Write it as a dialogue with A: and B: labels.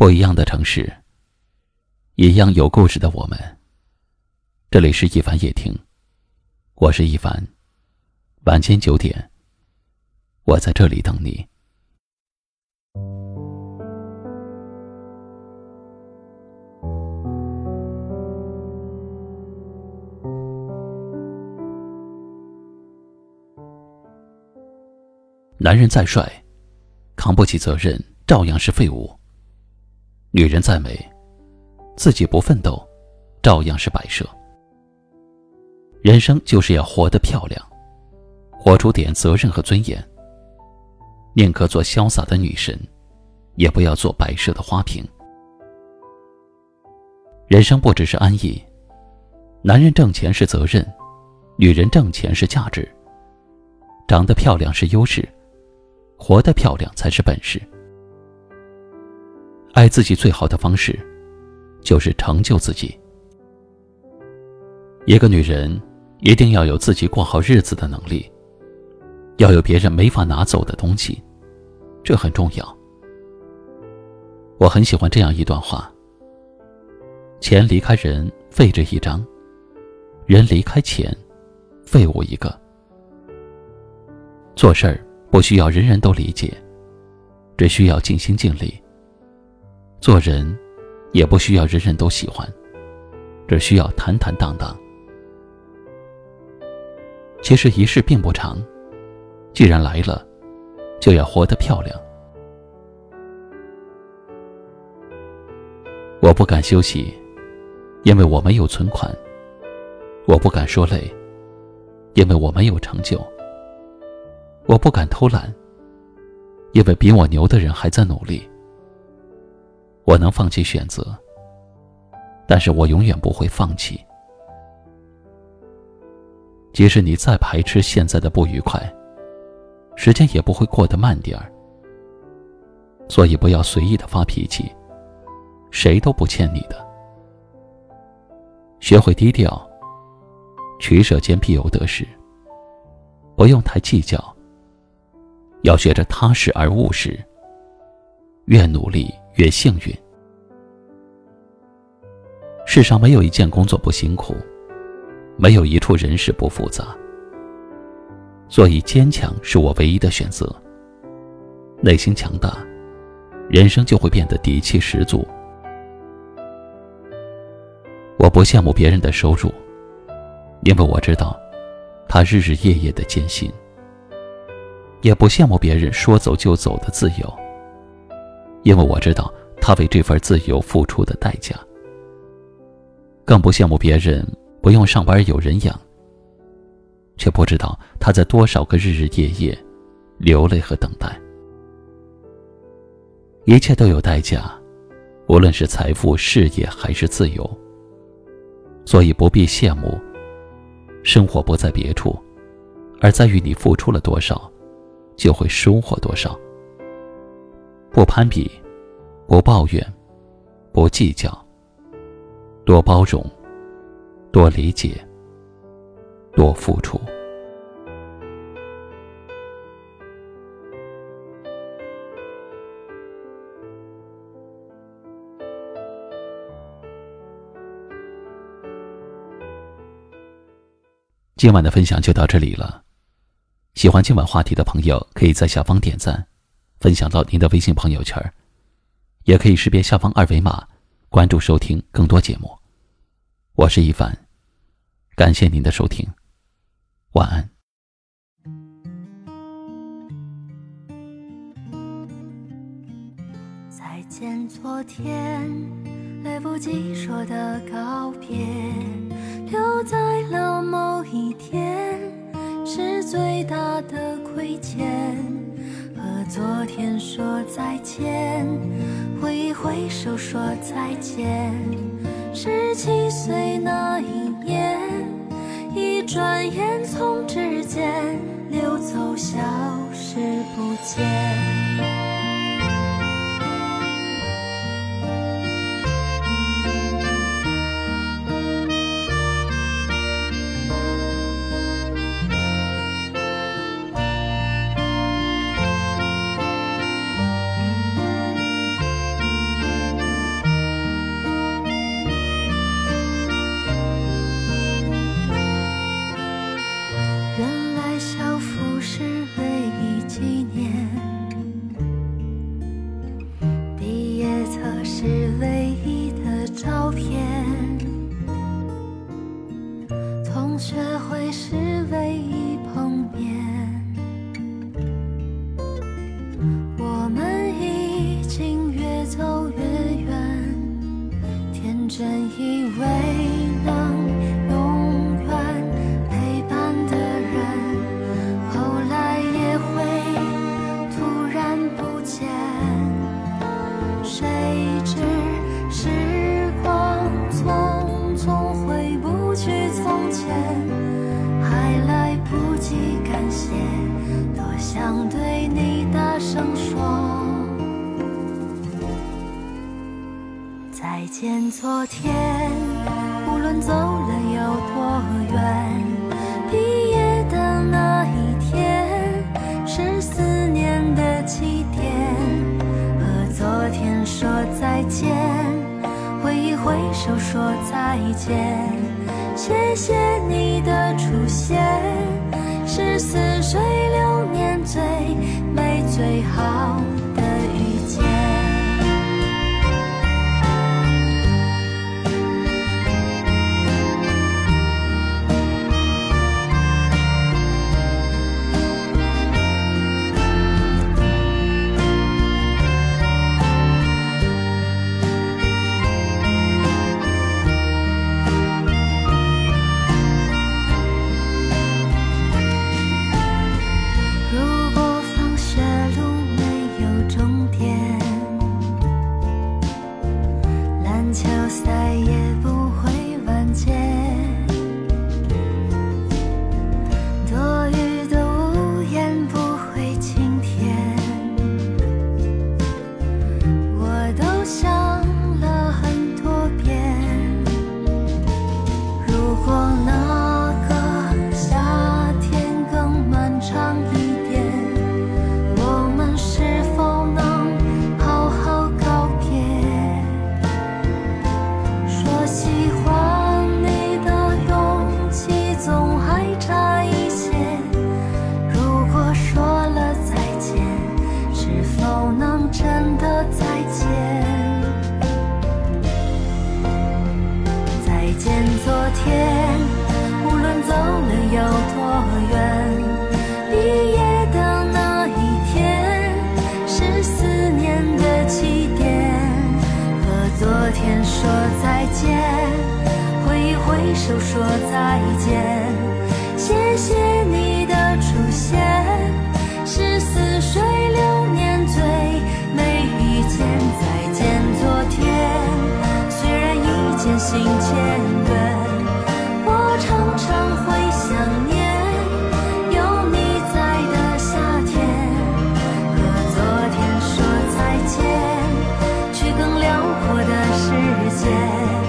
A: 不一样的城市，一样有故事的我们。这里是一凡夜听，我是一凡。晚间九点，我在这里等你。男人再帅，扛不起责任，照样是废物。女人再美，自己不奋斗，照样是摆设。人生就是要活得漂亮，活出点责任和尊严。宁可做潇洒的女神，也不要做摆设的花瓶。人生不只是安逸，男人挣钱是责任，女人挣钱是价值。长得漂亮是优势，活得漂亮才是本事。爱自己最好的方式，就是成就自己。一个女人一定要有自己过好日子的能力，要有别人没法拿走的东西，这很重要。我很喜欢这样一段话：钱离开人，废纸一张；人离开钱，废物一个。做事儿不需要人人都理解，只需要尽心尽力。做人，也不需要人人都喜欢，只需要坦坦荡荡。其实一世并不长，既然来了，就要活得漂亮。我不敢休息，因为我没有存款；我不敢说累，因为我没有成就；我不敢偷懒，因为比我牛的人还在努力。我能放弃选择，但是我永远不会放弃。即使你再排斥现在的不愉快，时间也不会过得慢点儿。所以不要随意的发脾气，谁都不欠你的。学会低调，取舍间必有得失。不用太计较，要学着踏实而务实。越努力。越幸运。世上没有一件工作不辛苦，没有一处人事不复杂。所以坚强是我唯一的选择。内心强大，人生就会变得底气十足。我不羡慕别人的收入，因为我知道他日日夜夜的艰辛；也不羡慕别人说走就走的自由。因为我知道他为这份自由付出的代价，更不羡慕别人不用上班有人养，却不知道他在多少个日日夜夜流泪和等待。一切都有代价，无论是财富、事业还是自由，所以不必羡慕。生活不在别处，而在于你付出了多少，就会收获多少。不攀比，不抱怨，不计较，多包容，多理解，多付出。今晚的分享就到这里了。喜欢今晚话题的朋友，可以在下方点赞。分享到您的微信朋友圈也可以识别下方二维码关注收听更多节目。我是一凡，感谢您的收听，晚安。
B: 再见，昨天来不及说的告别，留在了某一天，是最大的亏欠。昨天说再见，挥一挥手说再见。十七岁那一年，一转眼从指间溜走，消失不见。会是。想对你大声说再见昨天无论走了有多远毕业的那一天是思念的起点和昨天说再见挥一挥手说再见谢谢你的出现是似水流。最美最好。说再见挥一挥手说见。